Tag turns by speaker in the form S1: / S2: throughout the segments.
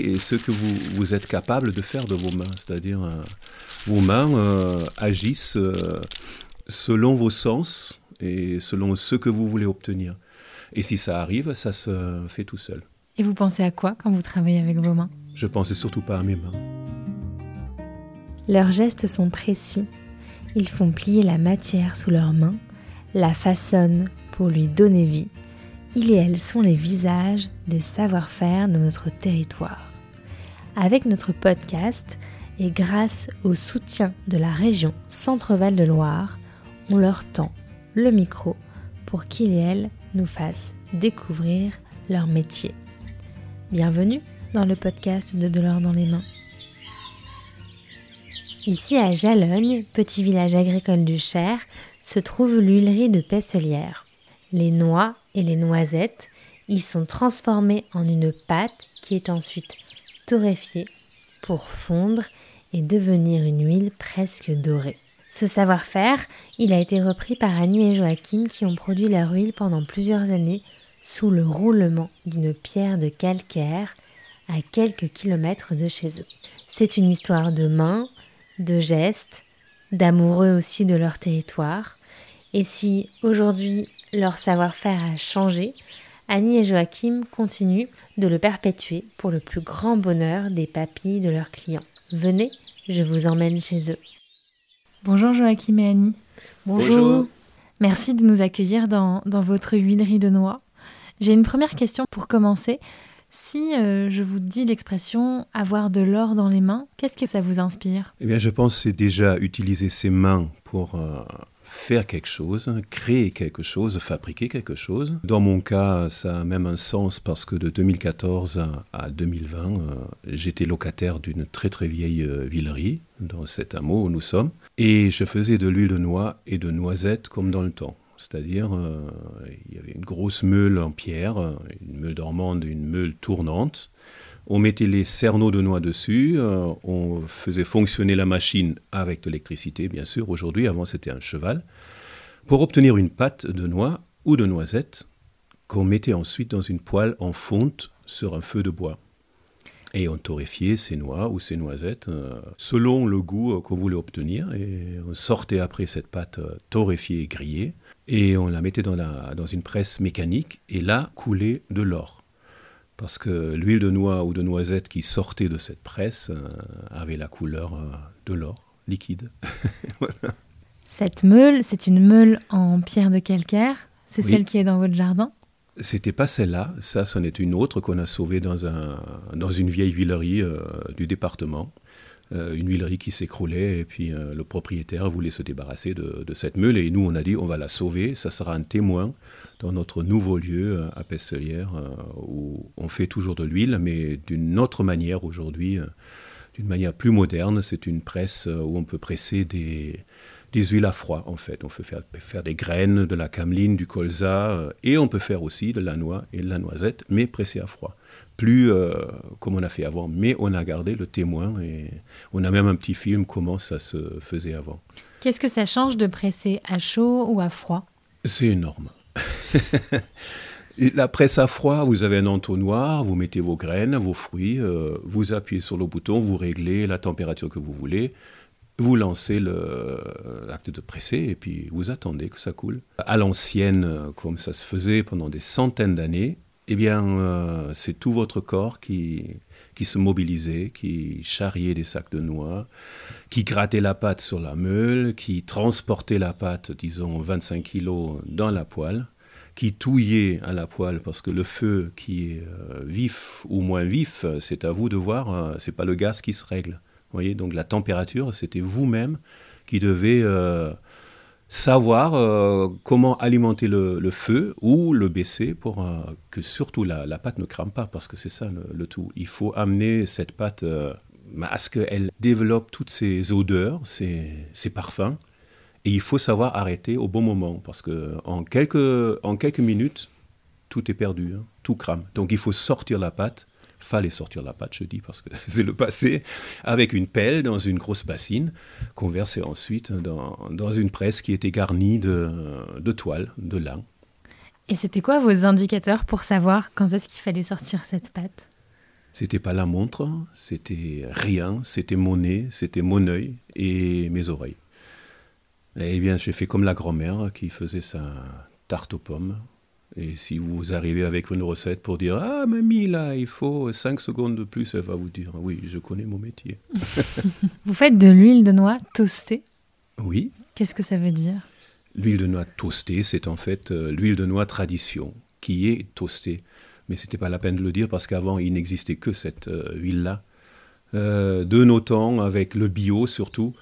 S1: et ce que vous, vous êtes capable de faire de vos mains. C'est-à-dire, euh, vos mains euh, agissent euh, selon vos sens et selon ce que vous voulez obtenir. Et si ça arrive, ça se fait tout seul.
S2: Et vous pensez à quoi quand vous travaillez avec vos mains?
S1: Je pensais surtout pas à mes mains.
S2: Leurs gestes sont précis. Ils font plier la matière sous leurs mains, la façonnent pour lui donner vie. Ils et elles sont les visages des savoir-faire de notre territoire. Avec notre podcast et grâce au soutien de la région Centre-Val de Loire, on leur tend le micro pour qu'ils et elles nous fassent découvrir leur métier. Bienvenue dans le podcast de De l'or dans les mains. Ici à Jalogne, petit village agricole du Cher, se trouve l'huilerie de Pesselière. Les noix et les noisettes y sont transformées en une pâte qui est ensuite pour fondre et devenir une huile presque dorée. Ce savoir-faire, il a été repris par Annie et Joachim qui ont produit leur huile pendant plusieurs années sous le roulement d'une pierre de calcaire à quelques kilomètres de chez eux. C'est une histoire de mains, de gestes, d'amoureux aussi de leur territoire. Et si aujourd'hui leur savoir-faire a changé, Annie et Joachim continuent de le perpétuer pour le plus grand bonheur des papilles de leurs clients. Venez, je vous emmène chez eux. Bonjour Joachim et Annie.
S1: Bonjour.
S2: Merci de nous accueillir dans, dans votre huilerie de noix. J'ai une première question pour commencer. Si euh, je vous dis l'expression avoir de l'or dans les mains, qu'est-ce que ça vous inspire?
S1: Eh bien, je pense que c'est déjà utiliser ses mains pour euh, faire quelque chose, créer quelque chose, fabriquer quelque chose. Dans mon cas, ça a même un sens parce que de 2014 à 2020, euh, j'étais locataire d'une très très vieille villerie dans cet hameau où nous sommes. Et je faisais de l'huile de noix et de noisettes comme dans le temps. C'est-à-dire, euh, il y avait une grosse meule en pierre, une meule dormante, une meule tournante. On mettait les cerneaux de noix dessus, euh, on faisait fonctionner la machine avec de l'électricité, bien sûr. Aujourd'hui, avant, c'était un cheval. Pour obtenir une pâte de noix ou de noisette qu'on mettait ensuite dans une poêle en fonte sur un feu de bois. Et on torréfiait ces noix ou ces noisettes euh, selon le goût euh, qu'on voulait obtenir. Et on sortait après cette pâte torréfiée et grillée. Et on la mettait dans une presse mécanique. Et là coulait de l'or. Parce que l'huile de noix ou de noisette qui sortait de cette presse avait la couleur de l'or liquide.
S2: voilà. Cette meule, c'est une meule en pierre de calcaire. C'est
S1: Oui.
S2: celle qui est dans votre jardin?
S1: C'était pas celle-là, ça, c'en est une autre qu'on a sauvée dans, un, dans une vieille huilerie euh, du département. Euh, une huilerie qui s'écroulait et puis euh, le propriétaire voulait se débarrasser de, cette meule et nous on a dit on va la sauver, ça sera un témoin dans notre nouveau lieu euh, à Pesselière où on fait toujours de l'huile mais d'une autre manière aujourd'hui, d'une manière plus moderne. C'est une presse où on peut presser des, des huiles à froid en fait. On peut faire, faire des graines, de la cameline, du colza et on peut faire aussi de la noix et de la noisette mais pressée à froid. Plus euh, comme on a fait avant, mais on a gardé le témoin et on a même un petit film comment ça se faisait avant.
S2: Qu'est-ce que ça change de presser à chaud ou à froid?
S1: C'est énorme. La presse à froid, vous avez un entonnoir, vous mettez vos graines, vos fruits, euh, vous appuyez sur le bouton, vous réglez la température que vous voulez, vous lancez l'acte de presser et puis vous attendez que ça coule. À l'ancienne, euh, comme ça se faisait pendant des centaines d'années, eh bien, euh, c'est tout votre corps qui, qui se mobilisait, qui charriait des sacs de noix, qui grattait la pâte sur la meule, qui transportait la pâte, disons 25 kilos, dans la poêle, qui touillait à la poêle parce que le feu qui est euh, vif ou moins vif, c'est à vous de voir, euh, c'est pas le gaz qui se règle. Vous voyez, donc la température, c'était vous-même qui devez euh, savoir euh, comment alimenter le, feu ou le baisser pour euh, que surtout la, pâte ne crame pas, parce que c'est ça le, tout. Il faut amener cette pâte euh, à ce qu'elle développe toutes ses odeurs, ses, ses parfums, et il faut savoir arrêter au bon moment, parce que en quelques, en quelques minutes, tout est perdu, hein, tout crame. Donc il faut sortir la pâte fallait sortir la pâte, je dis, parce que c'est le passé, avec une pelle dans une grosse bassine, qu'on versait ensuite dans, dans une presse qui était garnie de, de toile, de lin.
S2: Et c'était quoi vos indicateurs pour savoir quand est-ce qu'il fallait sortir cette pâte?
S1: C'était pas la montre, c'était rien, c'était mon nez, c'était mon œil et mes oreilles. Eh bien, j'ai fait comme la grand-mère qui faisait sa tarte aux pommes. Et si vous arrivez avec une recette pour dire Ah, mamie, là, il faut 5 secondes de plus, elle va vous dire Oui, je connais mon métier.
S2: vous faites de l'huile de noix toastée?
S1: Oui.
S2: Qu'est-ce que ça veut dire?
S1: L'huile de noix toastée, c'est en fait euh, l'huile de noix tradition qui est toastée. Mais ce n'était pas la peine de le dire parce qu'avant, il n'existait que cette euh, huile-là. Euh, de nos temps, avec le bio surtout,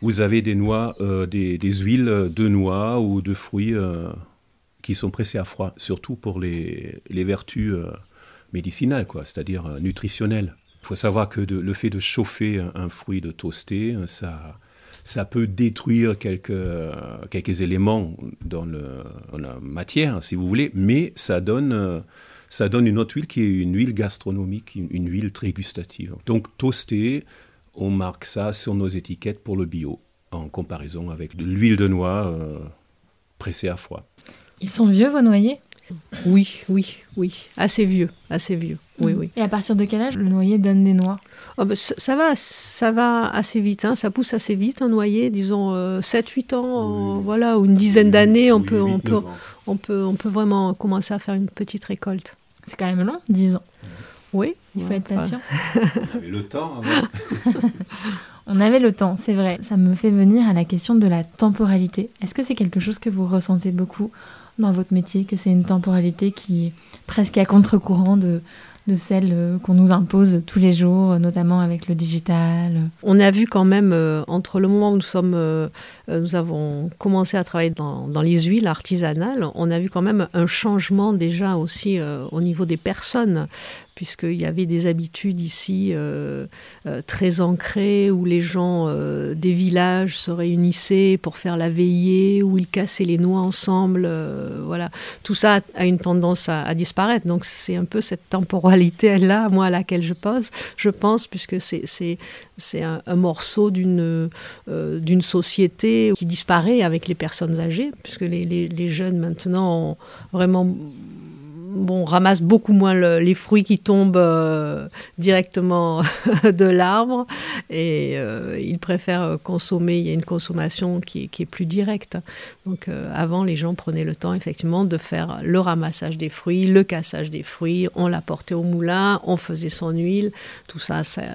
S1: vous avez des noix, des, des, huiles de noix ou de fruits qui sont pressés à froid, surtout pour les, les vertus médicinales, quoi, c'est-à-dire nutritionnelles. Il faut savoir que le fait de chauffer un, fruit de toasté, ça, ça peut détruire quelques, quelques éléments dans, la matière, si vous voulez, mais ça donne, ça donne une autre huile qui est une huile gastronomique, une, huile très gustative. Donc toasté, on marque ça sur nos étiquettes pour le bio, en comparaison avec l'huile de noix euh, pressée à froid.
S2: Ils sont vieux, vos noyers?
S3: Oui, oui, oui. Assez vieux, assez vieux. Oui, mhm. oui.
S2: Et à partir de quel âge le noyer donne des noix?
S3: Oh, bah, ça, va, ça va assez vite. Hein. Ça pousse assez vite, un noyer. Disons 7-8 euh, ans, voilà, ou une dizaine d'années, on, peut, on, peut, on, peut, on peut vraiment commencer à faire une petite récolte.
S2: C'est quand même long, 10 ans.
S3: Oui.
S2: Il faut être patient.
S1: on avait le temps
S2: on avait le temps, c'est vrai. Ça me fait venir à la question de la temporalité. Est-ce que c'est quelque chose que vous ressentez beaucoup? Dans votre métier, que c'est une temporalité qui est presque à contre-courant de, de celle euh, qu'on nous impose tous les jours, notamment avec le digital.
S3: On a vu quand même, euh, entre le moment où nous, sommes, euh, nous avons commencé à travailler dans, les huiles artisanales, on a vu quand même un changement déjà aussi au niveau des personnes puisqu'il y avait des habitudes ici très ancrées où les gens des villages se réunissaient pour faire la veillée, où ils cassaient les noix ensemble. voilà, tout ça a une tendance à, disparaître. Donc c'est un peu cette temporalité-là, moi, à laquelle je pense, je pense puisque c'est un, morceau d'une d'une société qui disparaît avec les personnes âgées, puisque les, les jeunes maintenant ont vraiment bon, ramasse beaucoup moins les fruits qui tombent euh, directement de l'arbre. Et euh, ils préfèrent consommer, il y a une consommation qui est, plus directe. Donc euh, avant, les gens prenaient le temps effectivement de faire le ramassage des fruits, le cassage des fruits, on l'apportait au moulin, on faisait son huile, tout ça, ça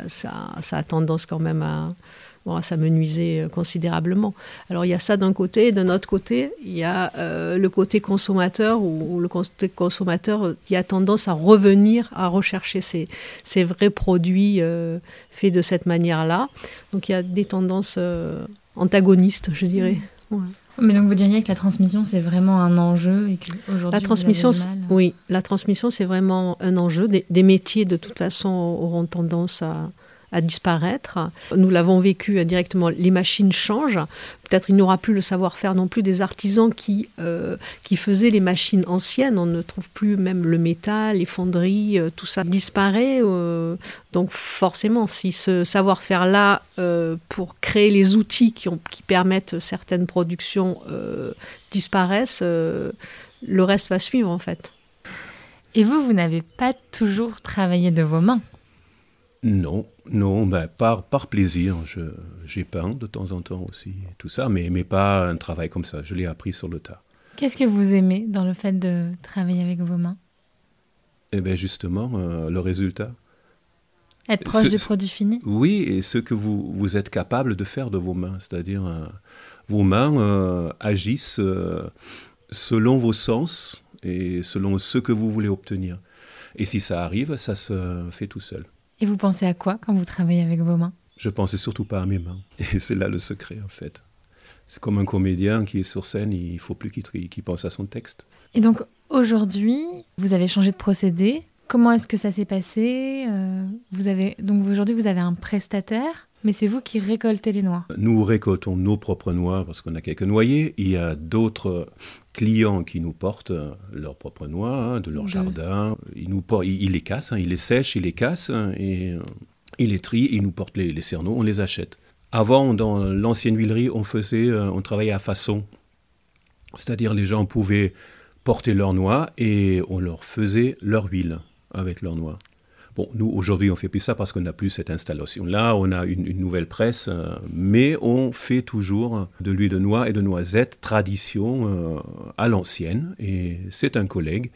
S3: a tendance quand même à, bon, ça me nuisait euh, considérablement. Alors il y a ça d'un côté, d'un autre côté, il y a euh, le côté consommateur ou, le côté consommateur euh, qui a tendance à revenir à rechercher ces, ces vrais produits faits de cette manière-là. Donc il y a des tendances antagonistes, je dirais.
S2: Mais donc vous diriez que la transmission c'est vraiment un enjeu et que aujourd'hui
S3: la transmission, oui, la transmission c'est vraiment un enjeu. des, métiers de toute façon auront tendance à, à disparaître. Nous l'avons vécu directement. Les machines changent. Peut-être il n'y aura plus le savoir-faire non plus des artisans qui, euh, qui faisaient les machines anciennes. On ne trouve plus même le métal, les fonderies, euh, tout ça disparaît. Euh. donc forcément, si ce savoir-faire-là, pour créer les outils qui, qui permettent certaines productions, disparaissent, le reste va suivre en fait.
S2: Et vous, vous n'avez pas toujours travaillé de vos mains
S1: non, non, ben, par, par plaisir. J'ai peint de temps en temps aussi, tout ça, mais, mais pas un travail comme ça. Je l'ai appris sur le tas.
S2: Qu'est-ce que vous aimez dans le fait de travailler avec vos mains?
S1: Eh bien, justement, euh, le résultat.
S2: Être proche du produit fini?
S1: Oui, et ce que vous, vous êtes capable de faire de vos mains. C'est-à-dire, euh, vos mains euh, agissent selon vos sens et selon ce que vous voulez obtenir. Et si ça arrive, ça se fait tout seul.
S2: Et vous pensez à quoi quand vous travaillez avec vos mains?
S1: Je pensais surtout pas à mes mains. Et c'est là le secret, en fait. C'est comme un comédien qui est sur scène, il faut plus qu'il pense à son texte.
S2: Et donc aujourd'hui, vous avez changé de procédé. Comment est-ce que ça s'est passé? Euh, Vous avez donc aujourd'hui vous avez un prestataire mais c'est vous qui récoltez les noix
S1: Nous récoltons nos propres noix parce qu'on a quelques noyers. Il y a d'autres clients qui nous portent leurs propres noix hein, de leur jardin. Ils, nous ils, les cassent, hein, ils les sèchent, ils les cassent hein, et euh, ils les trient, ils nous portent les, les cerneaux, on les achète. Avant, dans l'ancienne huilerie, on faisait, euh, on travaillait à façon. C'est-à-dire les gens pouvaient porter leurs noix et on leur faisait leur huile avec leurs noix. Bon, nous, aujourd'hui, on fait plus ça parce qu'on n'a plus cette installation-là. On a une, nouvelle presse, euh, mais on fait toujours de l'huile de noix et de noisette tradition euh, à l'ancienne. Et c'est un collègue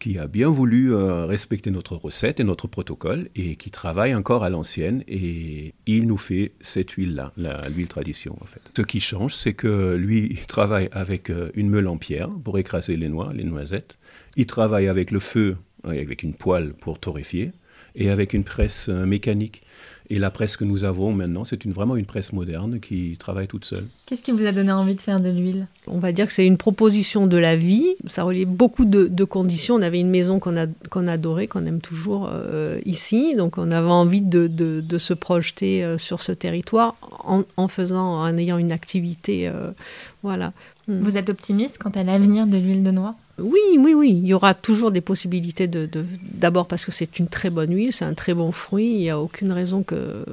S1: qui a bien voulu euh, respecter notre recette et notre protocole et qui travaille encore à l'ancienne et il nous fait cette huile-là, l'huile tradition en fait. Ce qui change, c'est que lui, il travaille avec une meule en pierre pour écraser les noix, les noisettes. Il travaille avec le feu, avec une poêle pour torréfier et avec une presse euh, mécanique. Et la presse que nous avons maintenant, c'est une, vraiment une presse moderne qui travaille toute seule.
S2: Qu'est-ce qui vous a donné envie de faire de l'huile?
S3: On va dire que c'est une proposition de la vie. Ça reliait beaucoup de, conditions. On avait une maison qu'on a, qu'on adorait, qu'on aime toujours euh, ici. Donc on avait envie de, de, se projeter euh, sur ce territoire en, en, faisant, en ayant une activité. voilà.
S2: Hmm. Vous êtes optimiste quant à l'avenir de l'huile de noix?
S3: Oui, oui, oui. Il y aura toujours des possibilités de. D'abord parce que c'est une très bonne huile, c'est un très bon fruit. Il n'y a aucune raison que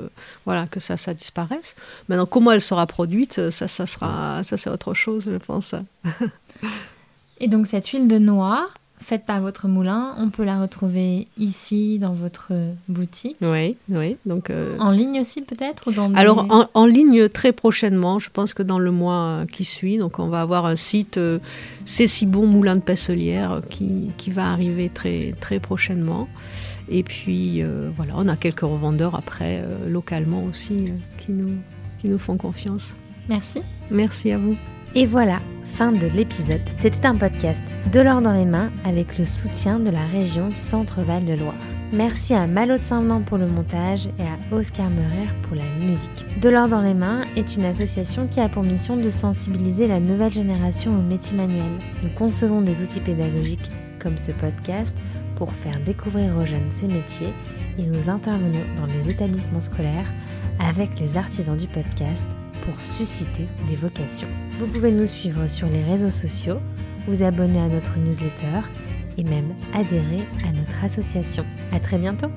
S3: voilà que ça, ça disparaisse. Maintenant, comment elle sera produite, ça, ça sera, ça c'est autre chose, je pense.
S2: Et donc cette huile de noix, faite par votre moulin. On peut la retrouver ici dans votre boutique.
S3: Oui, oui. Donc,
S2: euh, En ligne aussi peut-être
S3: Alors en, ligne très prochainement, je pense que dans le mois qui suit. Donc on va avoir un site euh, C'est si bon moulin de Pesselière qui, qui, va arriver très, très prochainement. Et puis euh, voilà, on a quelques revendeurs après localement aussi qui, nous, qui nous font confiance.
S2: Merci.
S3: Merci à vous.
S2: Et voilà, fin de l'épisode. C'était un podcast de l'or dans les mains avec le soutien de la région Centre-Val de Loire. Merci à Malo de Saint-Venant pour le montage et à Oscar Meurer pour la musique. De l'or dans les mains est une association qui a pour mission de sensibiliser la nouvelle génération aux métiers manuels. Nous concevons des outils pédagogiques comme ce podcast pour faire découvrir aux jeunes ces métiers et nous intervenons dans les établissements scolaires avec les artisans du podcast pour susciter des vocations. Vous pouvez nous suivre sur les réseaux sociaux, vous abonner à notre newsletter et même adhérer à notre association. À très bientôt!